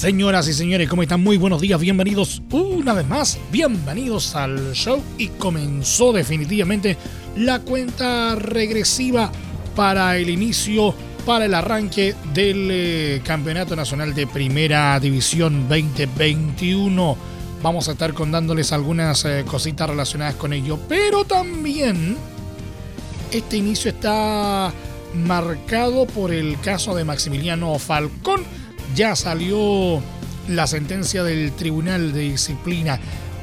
Señoras y señores, ¿cómo están? Muy buenos días, bienvenidos una vez más, bienvenidos al show y comenzó definitivamente la cuenta regresiva para el inicio, para el arranque del eh, Campeonato Nacional de Primera División 2021. Vamos a estar contándoles algunas eh, cositas relacionadas con ello, pero también este inicio está marcado por el caso de Maximiliano Falcón. Ya salió la sentencia del Tribunal de Disciplina.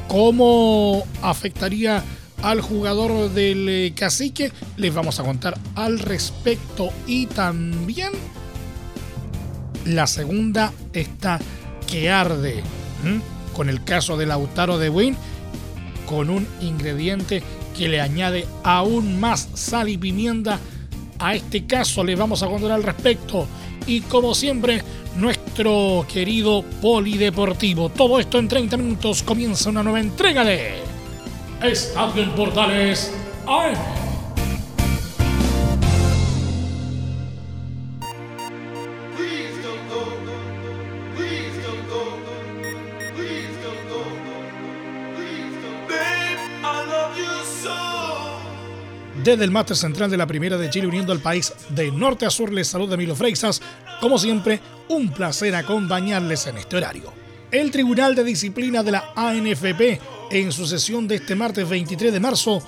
¿Cómo afectaría al jugador del eh, cacique? Les vamos a contar al respecto. Y también la segunda está que arde. Con el caso de Lautaro de Win, con un ingrediente que le añade aún más sal y pimienta a este caso. Les vamos a contar al respecto. Y como siempre, nuestro querido polideportivo. Todo esto en 30 minutos comienza una nueva entrega de Estadio en Portales AM. Desde el máster central de la Primera de Chile, uniendo al país de norte a sur, les saluda Emilio Freixas. Como siempre, un placer acompañarles en este horario. El Tribunal de Disciplina de la ANFP, en su sesión de este martes 23 de marzo,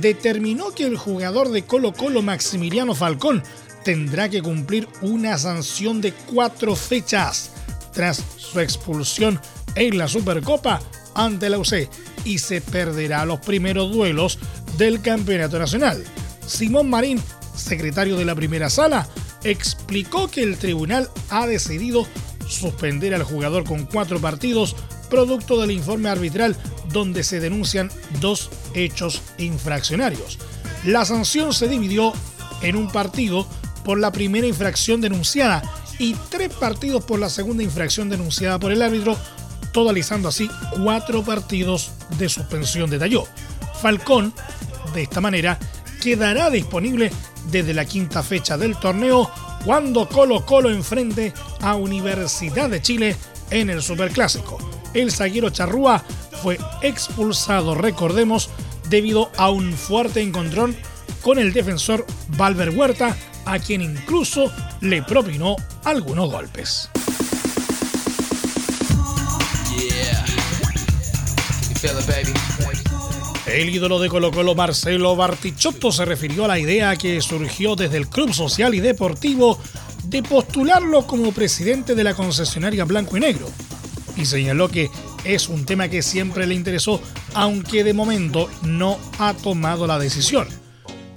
determinó que el jugador de Colo Colo Maximiliano Falcón tendrá que cumplir una sanción de cuatro fechas tras su expulsión en la Supercopa ante la UC y se perderá los primeros duelos del Campeonato Nacional. Simón Marín, secretario de la primera sala, explicó que el tribunal ha decidido suspender al jugador con cuatro partidos producto del informe arbitral donde se denuncian dos hechos infraccionarios. La sanción se dividió en un partido por la primera infracción denunciada y tres partidos por la segunda infracción denunciada por el árbitro, totalizando así cuatro partidos de suspensión, detalló. Falcón, de esta manera, quedará disponible desde la quinta fecha del torneo cuando Colo Colo enfrente a Universidad de Chile en el Superclásico. El zaguero Charrúa fue expulsado, recordemos, debido a un fuerte encontrón con el defensor Valver Huerta, a quien incluso le propinó algunos golpes. El ídolo de Colo Colo Marcelo Bartichotto se refirió a la idea que surgió desde el Club Social y Deportivo de postularlo como presidente de la concesionaria Blanco y Negro y señaló que es un tema que siempre le interesó, aunque de momento no ha tomado la decisión.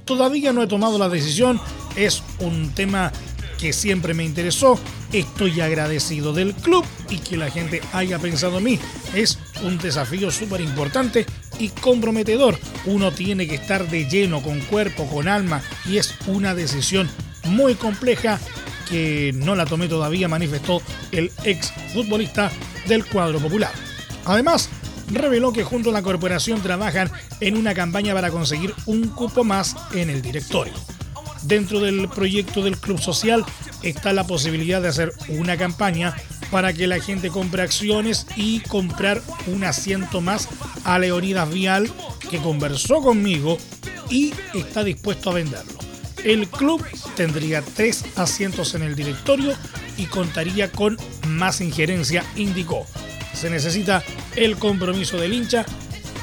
Todavía no he tomado la decisión, es un tema que siempre me interesó. Estoy agradecido del club y que la gente haya pensado en mí. Es un desafío súper importante y comprometedor. Uno tiene que estar de lleno, con cuerpo, con alma, y es una decisión muy compleja que no la tomé todavía, manifestó el ex futbolista del cuadro popular. Además, reveló que junto a la corporación trabajan en una campaña para conseguir un cupo más en el directorio. Dentro del proyecto del Club Social está la posibilidad de hacer una campaña para que la gente compre acciones y comprar un asiento más a Leonidas Vial, que conversó conmigo y está dispuesto a venderlo. El club tendría tres asientos en el directorio y contaría con más injerencia, indicó. Se necesita el compromiso del hincha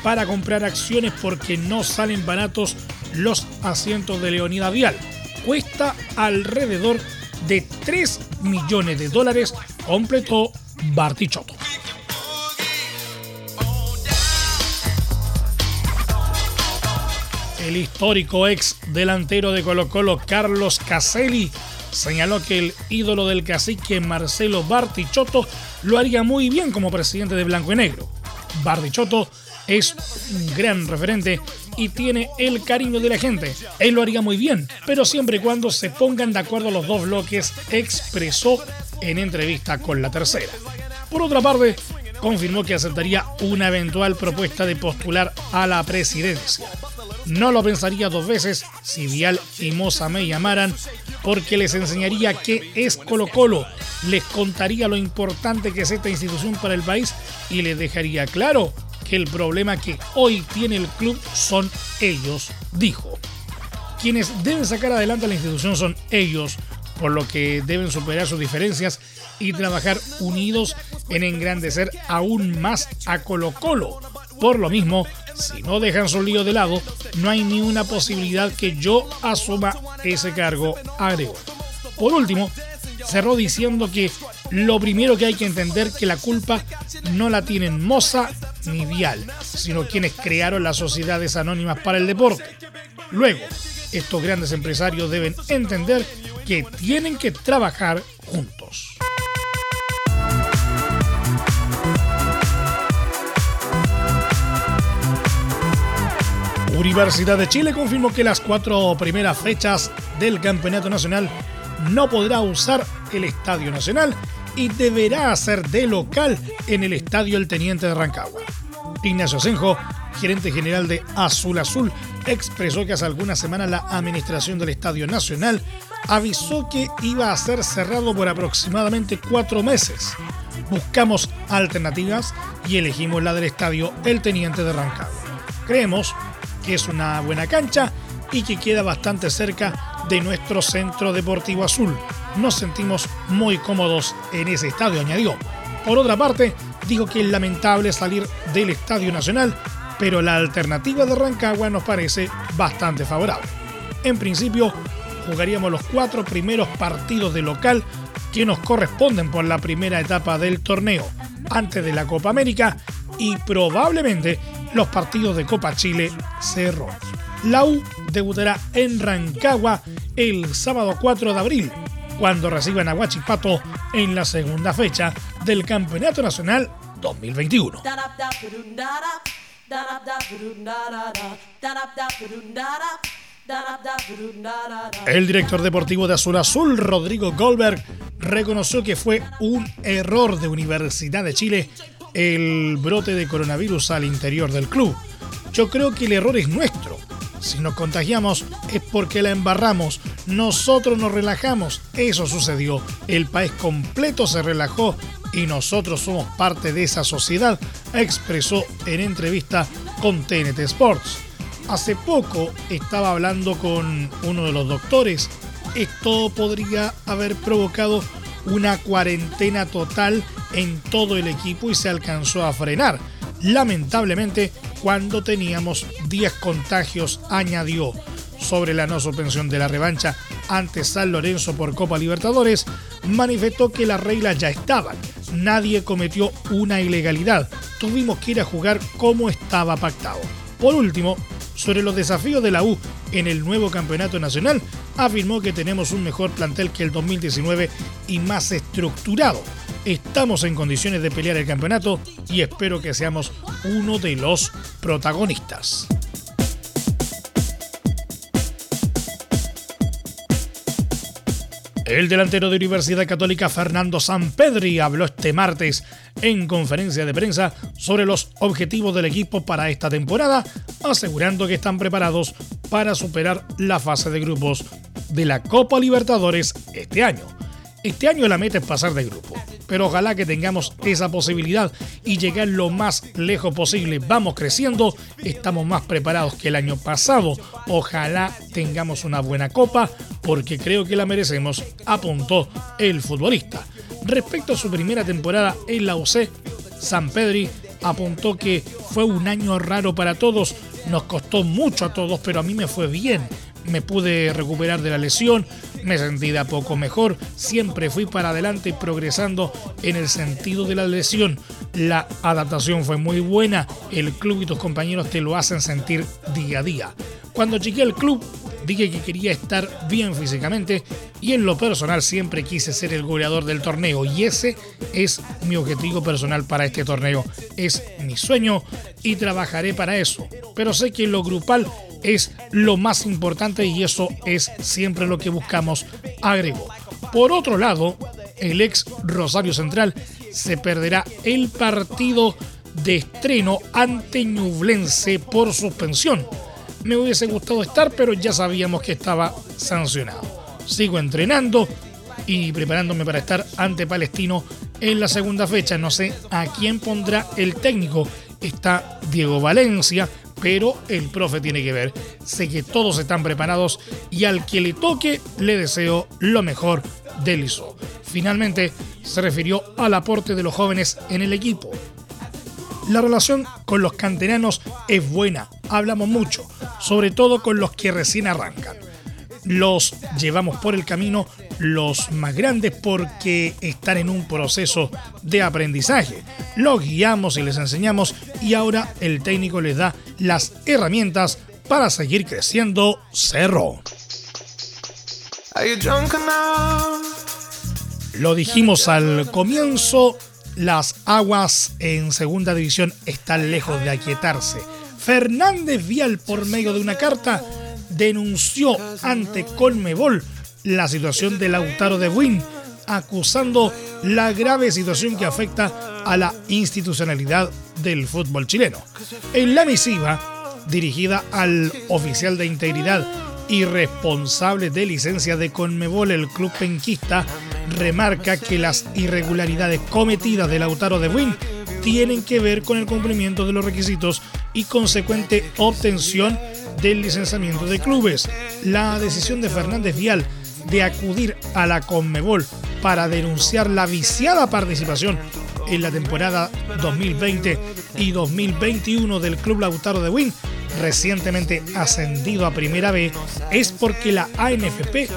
para comprar acciones porque no salen baratos los asientos de Leonidas Vial. Cuesta alrededor de 3 millones de dólares, completó Bartichotto. El histórico ex delantero de Colo Colo, Carlos Caselli, señaló que el ídolo del cacique Marcelo Bartichotto lo haría muy bien como presidente de Blanco y Negro. Bartichotto es un gran referente y tiene el cariño de la gente. Él lo haría muy bien, pero siempre y cuando se pongan de acuerdo los dos bloques, expresó en entrevista con la tercera. Por otra parte, confirmó que aceptaría una eventual propuesta de postular a la presidencia. No lo pensaría dos veces si Vial y Moza me llamaran, porque les enseñaría qué es Colo Colo, les contaría lo importante que es esta institución para el país y les dejaría claro el problema que hoy tiene el club son ellos, dijo. Quienes deben sacar adelante a la institución son ellos, por lo que deben superar sus diferencias y trabajar unidos en engrandecer aún más a Colo Colo. Por lo mismo, si no dejan su lío de lado, no hay ni una posibilidad que yo asuma ese cargo, agregó. Por último, cerró diciendo que lo primero que hay que entender que la culpa no la tienen Moza ni Vial, sino quienes crearon las sociedades anónimas para el deporte. Luego, estos grandes empresarios deben entender que tienen que trabajar juntos. Universidad de Chile confirmó que las cuatro primeras fechas del Campeonato Nacional no podrá usar el Estadio Nacional y deberá hacer de local en el Estadio El Teniente de Rancagua. Ignacio Senjo, gerente general de Azul Azul, expresó que hace algunas semanas la administración del Estadio Nacional avisó que iba a ser cerrado por aproximadamente cuatro meses. Buscamos alternativas y elegimos la del Estadio El Teniente de Rancagua. Creemos que es una buena cancha y que queda bastante cerca de nuestro centro deportivo azul. Nos sentimos muy cómodos en ese estadio, añadió. Por otra parte, dijo que es lamentable salir del Estadio Nacional, pero la alternativa de Rancagua nos parece bastante favorable. En principio, jugaríamos los cuatro primeros partidos de local que nos corresponden por la primera etapa del torneo, antes de la Copa América y probablemente los partidos de Copa Chile cerró. La U debutará en Rancagua el sábado 4 de abril, cuando reciban a Huachipato en la segunda fecha del Campeonato Nacional 2021. El director deportivo de Azul Azul, Rodrigo Goldberg, reconoció que fue un error de Universidad de Chile el brote de coronavirus al interior del club. Yo creo que el error es nuestro. Si nos contagiamos es porque la embarramos. Nosotros nos relajamos. Eso sucedió. El país completo se relajó y nosotros somos parte de esa sociedad, expresó en entrevista con TNT Sports. Hace poco estaba hablando con uno de los doctores. Esto podría haber provocado una cuarentena total en todo el equipo y se alcanzó a frenar. Lamentablemente, cuando teníamos 10 contagios, añadió sobre la no suspensión de la revancha ante San Lorenzo por Copa Libertadores, manifestó que las reglas ya estaban. Nadie cometió una ilegalidad. Tuvimos que ir a jugar como estaba pactado. Por último, sobre los desafíos de la U en el nuevo campeonato nacional, afirmó que tenemos un mejor plantel que el 2019 y más estructurado. Estamos en condiciones de pelear el campeonato y espero que seamos uno de los protagonistas. El delantero de Universidad Católica Fernando Sampedri habló este martes en conferencia de prensa sobre los objetivos del equipo para esta temporada, asegurando que están preparados para superar la fase de grupos de la Copa Libertadores este año. Este año la meta es pasar de grupo, pero ojalá que tengamos esa posibilidad y llegar lo más lejos posible. Vamos creciendo, estamos más preparados que el año pasado. Ojalá tengamos una buena copa porque creo que la merecemos, apuntó el futbolista. Respecto a su primera temporada en la UC, San Pedri apuntó que fue un año raro para todos, nos costó mucho a todos, pero a mí me fue bien me pude recuperar de la lesión, me sentí de poco mejor, siempre fui para adelante progresando en el sentido de la lesión. La adaptación fue muy buena, el club y tus compañeros te lo hacen sentir día a día. Cuando llegué al club dije que quería estar bien físicamente y en lo personal siempre quise ser el goleador del torneo y ese es mi objetivo personal para este torneo. Es mi sueño y trabajaré para eso. Pero sé que lo grupal es lo más importante y eso es siempre lo que buscamos, agregó. Por otro lado, el ex Rosario Central se perderá el partido de estreno ante Ñublense por suspensión. Me hubiese gustado estar, pero ya sabíamos que estaba sancionado. Sigo entrenando y preparándome para estar ante Palestino en la segunda fecha. No sé a quién pondrá el técnico. Está Diego Valencia, pero el profe tiene que ver. Sé que todos están preparados y al que le toque le deseo lo mejor del ISO. Finalmente se refirió al aporte de los jóvenes en el equipo. La relación con los canteranos es buena, hablamos mucho, sobre todo con los que recién arrancan. Los llevamos por el camino los más grandes porque están en un proceso de aprendizaje. Los guiamos y les enseñamos y ahora el técnico les da las herramientas para seguir creciendo Cerro. Lo dijimos al comienzo, las aguas en segunda división están lejos de aquietarse. Fernández Vial, por medio de una carta, denunció ante Colmebol la situación de Lautaro de Win, acusando la grave situación que afecta a la institucionalidad del fútbol chileno. En la misiva, dirigida al oficial de integridad y responsable de licencia de Conmebol, el club penquista, remarca que las irregularidades cometidas de Lautaro de Win tienen que ver con el cumplimiento de los requisitos y consecuente obtención del licenciamiento de clubes. La decisión de Fernández Vial de acudir a la Conmebol para denunciar la viciada participación en la temporada 2020 y 2021 del Club Lautaro de Win recientemente ascendido a Primera B, es porque la ANFP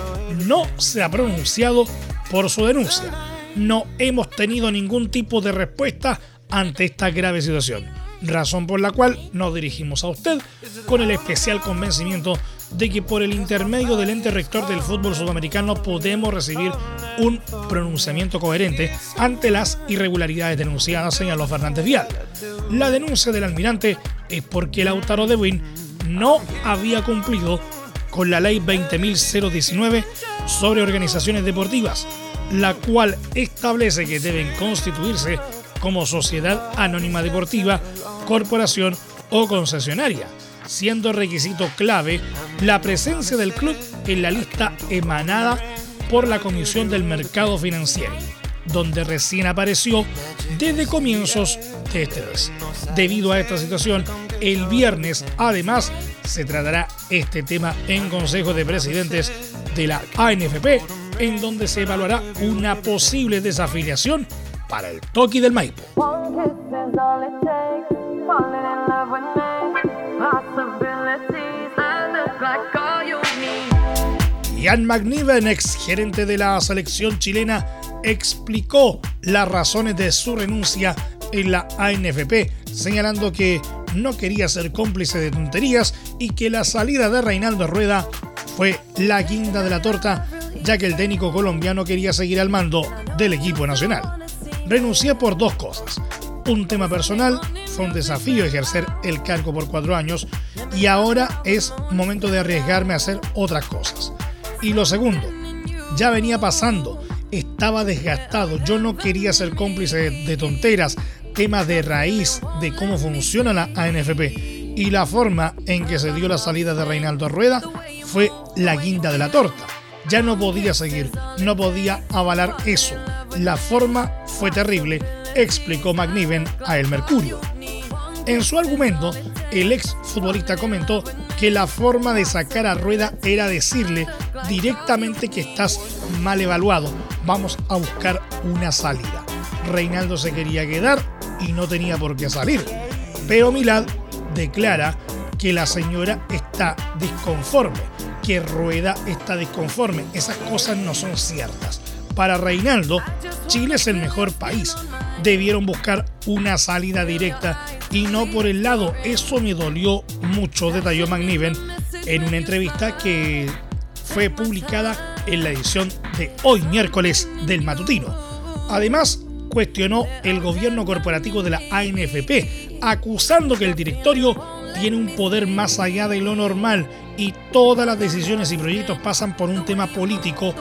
no se ha pronunciado por su denuncia. No hemos tenido ningún tipo de respuesta ante esta grave situación, razón por la cual nos dirigimos a usted con el especial convencimiento de que por el intermedio del ente rector del fútbol sudamericano podemos recibir un pronunciamiento coherente ante las irregularidades denunciadas, señaló Fernández Vial. La denuncia del almirante es porque Lautaro de Win no había cumplido con la ley 20.019 sobre organizaciones deportivas, la cual establece que deben constituirse como sociedad anónima deportiva, corporación o concesionaria siendo requisito clave la presencia del club en la lista emanada por la Comisión del Mercado Financiero, donde recién apareció desde comienzos de este mes. Debido a esta situación, el viernes además se tratará este tema en Consejo de Presidentes de la ANFP, en donde se evaluará una posible desafiliación para el Toki del Maipo. Ian McNiven, ex gerente de la selección chilena, explicó las razones de su renuncia en la ANFP, señalando que no quería ser cómplice de tonterías y que la salida de Reinaldo Rueda fue la guinda de la torta, ya que el técnico colombiano quería seguir al mando del equipo nacional. Renuncié por dos cosas. Un tema personal, fue un desafío ejercer el cargo por cuatro años y ahora es momento de arriesgarme a hacer otras cosas. Y lo segundo, ya venía pasando, estaba desgastado, yo no quería ser cómplice de, tonteras, temas de raíz de cómo funciona la ANFP. Y la forma en que se dio la salida de Reinaldo Rueda fue la guinda de la torta. Ya no podía seguir, no podía avalar eso. La forma fue terrible, explicó McNiven a El Mercurio. En su argumento, el ex futbolista comentó que la forma de sacar a Rueda era decirle directamente que estás mal evaluado, vamos a buscar una salida. Reinaldo se quería quedar y no tenía por qué salir. Pero Milad declara que la señora está disconforme, que Rueda está disconforme. Esas cosas no son ciertas. Para Reinaldo, Chile es el mejor país. Debieron buscar una salida directa y no por el lado. Eso me dolió mucho, detalló McNiven, en una entrevista que fue publicada en la edición de hoy miércoles del matutino. Además, cuestionó el gobierno corporativo de la ANFP, acusando que el directorio tiene un poder más allá de lo normal y todas las decisiones y proyectos pasan por un tema político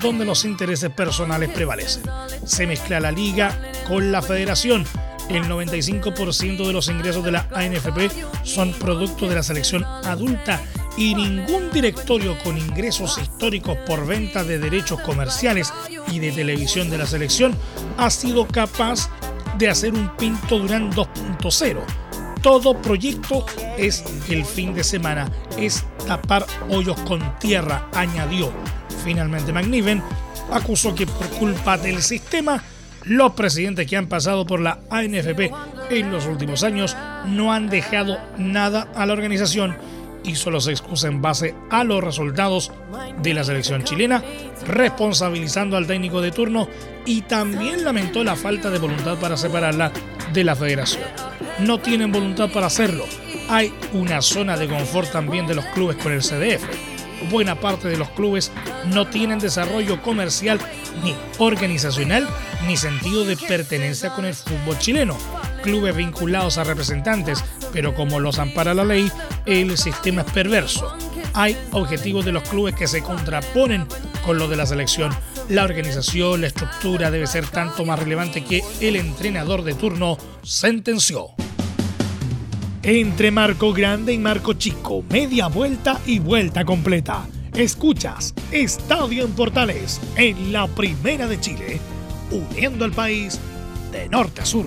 donde los intereses personales prevalecen. Se mezcla la liga con la federación. El 95% de los ingresos de la ANFP son producto de la selección adulta y ningún directorio con ingresos históricos por venta de derechos comerciales y de televisión de la selección ha sido capaz de hacer un Pinto Durán 2.0. Todo proyecto es el fin de semana, es tapar hoyos con tierra, añadió. Finalmente McNiven acusó que por culpa del sistema, los presidentes que han pasado por la ANFP en los últimos años no han dejado nada a la organización y solo se excusa en base a los resultados de la selección chilena, responsabilizando al técnico de turno y también lamentó la falta de voluntad para separarla de la federación. No tienen voluntad para hacerlo. Hay una zona de confort también de los clubes con el CDF. Buena parte de los clubes no tienen desarrollo comercial ni organizacional ni sentido de pertenencia con el fútbol chileno clubes vinculados a representantes, pero como los ampara la ley, el sistema es perverso. Hay objetivos de los clubes que se contraponen con los de la selección. La organización, la estructura debe ser tanto más relevante que el entrenador de turno sentenció. Entre marco grande y marco chico, media vuelta y vuelta completa. Escuchas Estadio en Portales en la Primera de Chile, uniendo al país de norte a sur.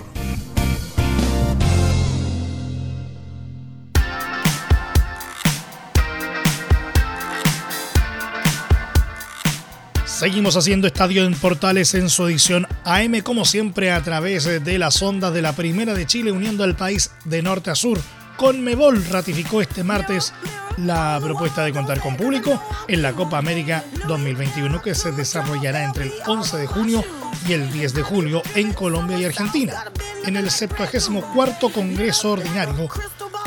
Seguimos haciendo Estadio en Portales en su edición AM, como siempre, a través de las ondas de la Primera de Chile, uniendo al país de norte a sur. Conmebol ratificó este martes la propuesta de contar con público en la Copa América 2021 que se desarrollará entre el 11 de junio y el 10 de julio en Colombia y Argentina. En el 74 Congreso Ordinario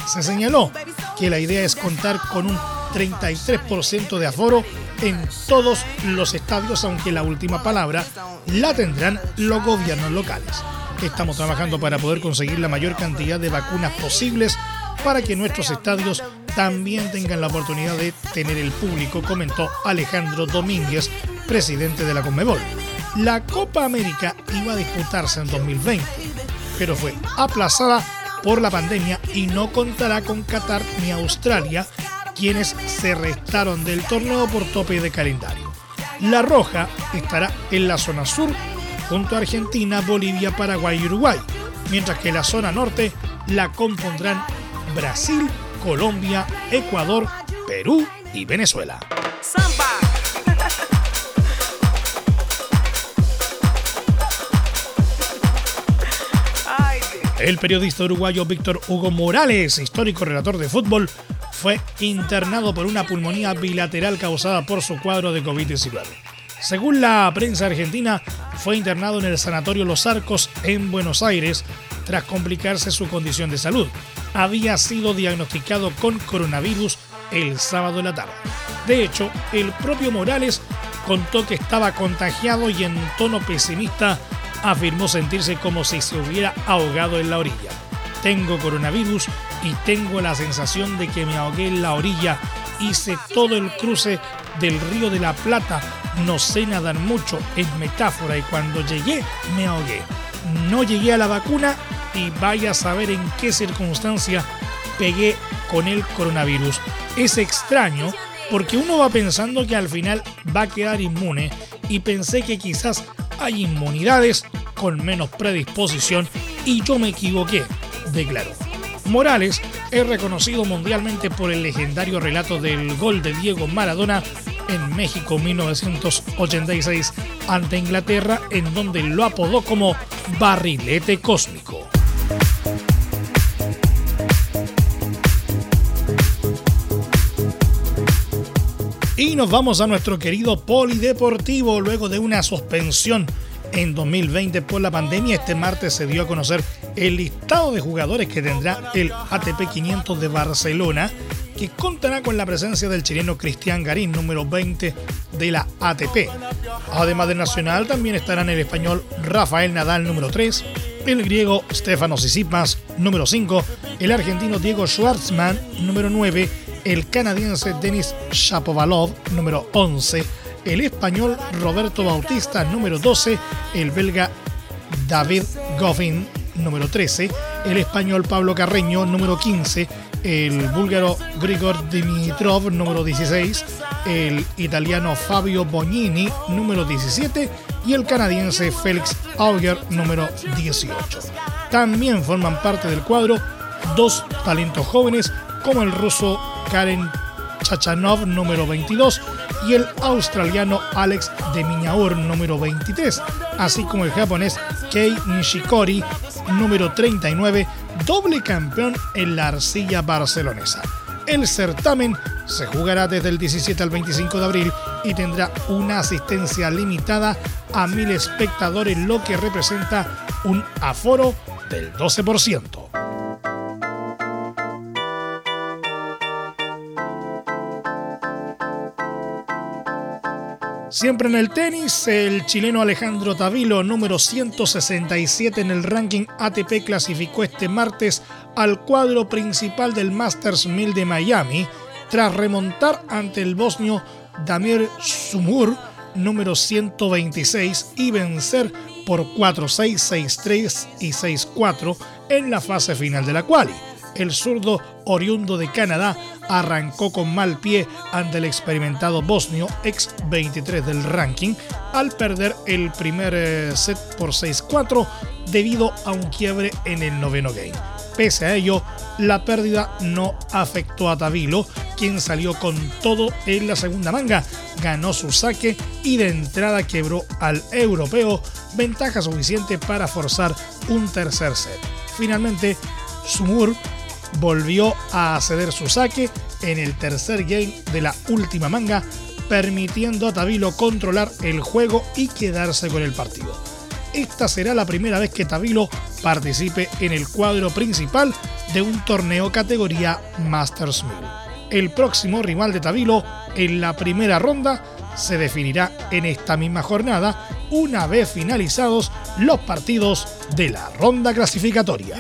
se señaló que la idea es contar con un 33% de aforo en todos los estadios, aunque la última palabra la tendrán los gobiernos locales. Estamos trabajando para poder conseguir la mayor cantidad de vacunas posibles para que nuestros estadios también tengan la oportunidad de tener el público, comentó Alejandro Domínguez, presidente de la Conmebol. La Copa América iba a disputarse en 2020, pero fue aplazada por la pandemia y no contará con Qatar ni Australia, quienes se restaron del torneo por tope de calendario. La Roja estará en la zona sur junto a Argentina, Bolivia, Paraguay y Uruguay, mientras que la zona norte la compondrán Brasil, Colombia, Ecuador, Perú y Venezuela. El periodista uruguayo Víctor Hugo Morales, histórico relator de fútbol, fue internado por una pulmonía bilateral causada por su cuadro de COVID-19. Según la prensa argentina, fue internado en el Sanatorio Los Arcos en Buenos Aires tras complicarse su condición de salud. Había sido diagnosticado con coronavirus el sábado en la tarde. De hecho, el propio Morales contó que estaba contagiado y en tono pesimista afirmó sentirse como si se hubiera ahogado en la orilla. Tengo coronavirus y tengo la sensación de que me ahogué en la orilla. Hice todo el cruce del río de la Plata. No sé nadar mucho, es metáfora, y cuando llegué me ahogué. No llegué a la vacuna y vaya a saber en qué circunstancia pegué con el coronavirus. Es extraño porque uno va pensando que al final va a quedar inmune y pensé que quizás hay inmunidades con menos predisposición y yo me equivoqué, declaró. Morales es reconocido mundialmente por el legendario relato del gol de Diego Maradona en México 1986 ante Inglaterra, en donde lo apodó como barrilete cósmico. Y nos vamos a nuestro querido polideportivo luego de una suspensión en 2020 por la pandemia. Este martes se dio a conocer el listado de jugadores que tendrá el ATP 500 de Barcelona que contará con la presencia del chileno Cristian Garín, número 20 de la ATP. Además del nacional, también estarán el español Rafael Nadal, número 3, el griego Stefanos Tsitsipas, número 5, el argentino Diego Schwartzman, número 9, el canadiense Denis Shapovalov, número 11, el español Roberto Bautista, número 12, el belga David Goffin, número 13, el español Pablo Carreño, número 15, el búlgaro Grigor Dimitrov, número 16, el italiano Fabio Bognini, número 17, y el canadiense Félix Auger, número 18. También forman parte del cuadro dos talentos jóvenes como el ruso Karen Chachanov, número 22, y el australiano Alex de Miñaur, número 23, así como el japonés Kei Nishikori, número 39, doble campeón en la arcilla barcelonesa. El certamen se jugará desde el 17 al 25 de abril y tendrá una asistencia limitada a mil espectadores, lo que representa un aforo del 12%. Siempre en el tenis, el chileno Alejandro Tavilo, número 167 en el ranking ATP, clasificó este martes al cuadro principal del Masters 1000 de Miami, tras remontar ante el bosnio Damir Sumur, número 126, y vencer por 4-6, 6-3 y 6-4 en la fase final de la quali el zurdo oriundo de Canadá arrancó con mal pie ante el experimentado bosnio, ex 23 del ranking, al perder el primer eh, set por 6-4 debido a un quiebre en el noveno game. Pese a ello, la pérdida no afectó a Tavilo, quien salió con todo en la segunda manga, ganó su saque y de entrada quebró al europeo, ventaja suficiente para forzar un tercer set. Finalmente, Sumur volvió a ceder su saque en el tercer game de la última manga, permitiendo a Tabilo controlar el juego y quedarse con el partido. Esta será la primera vez que Tabilo participe en el cuadro principal de un torneo categoría Masters 1000. El próximo rival de Tabilo en la primera ronda se definirá en esta misma jornada una vez finalizados los partidos de la ronda clasificatoria.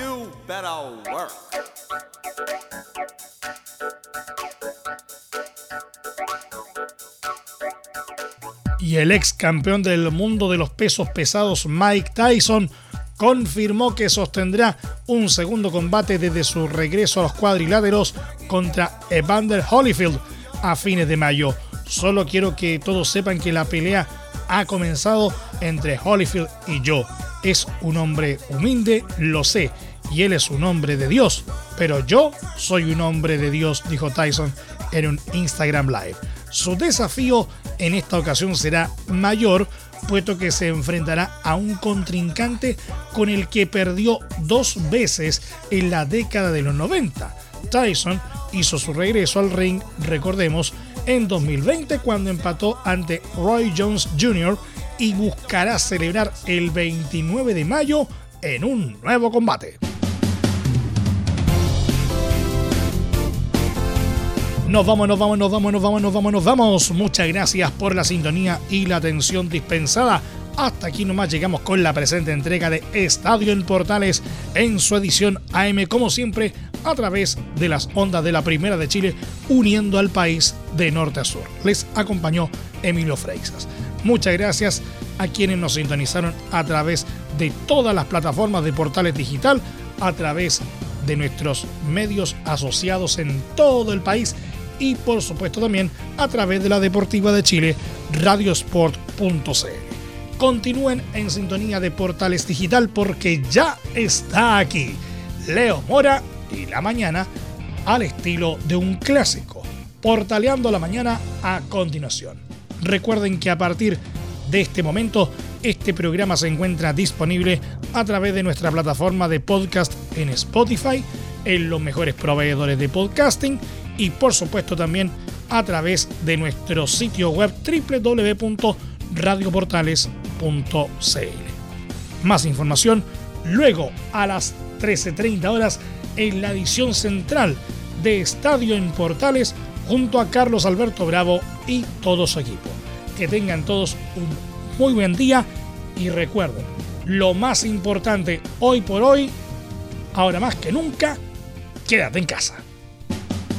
Y el ex campeón del mundo de los pesos pesados Mike Tyson confirmó que sostendrá un segundo combate desde su regreso a los cuadriláteros contra Evander Holyfield a fines de mayo. Solo quiero que todos sepan que la pelea ha comenzado entre Holyfield y yo. Es un hombre humilde, lo sé, y él es un hombre de Dios, pero yo soy un hombre de Dios, dijo Tyson en un Instagram Live. Su desafío en esta ocasión será mayor, puesto que se enfrentará a un contrincante con el que perdió dos veces en la década de los 90. Tyson hizo su regreso al ring, recordemos, en 2020 cuando empató ante Roy Jones Jr. y buscará celebrar el 29 de mayo en un nuevo combate. Nos vamos, nos vamos, nos vamos, nos vamos, nos vamos, nos vamos. Muchas gracias por la sintonía y la atención dispensada. Hasta aquí nomás llegamos con la presente entrega de Estadio en Portales en su edición AM, como siempre, a través de las ondas de la Primera de Chile, uniendo al país de norte a sur. Les acompañó Emilio Freixas. Muchas gracias a quienes nos sintonizaron a través de todas las plataformas de Portales Digital, a través de nuestros medios asociados en todo el país y por supuesto también a través de la Deportiva de Chile, radiosport.cl. Continúen en sintonía de Portales Digital porque ya está aquí Leo Mora y la mañana al estilo de un clásico, portaleando la mañana a continuación. Recuerden que a partir de este momento este programa se encuentra disponible a través de nuestra plataforma de podcast en Spotify, en los mejores proveedores de podcasting y por supuesto también a través de nuestro sitio web www.radioportales.cl. Más información luego a las 13.30 horas en la edición central de Estadio en Portales junto a Carlos Alberto Bravo y todo su equipo. Que tengan todos un muy buen día y recuerden, lo más importante hoy por hoy, ahora más que nunca, quédate en casa.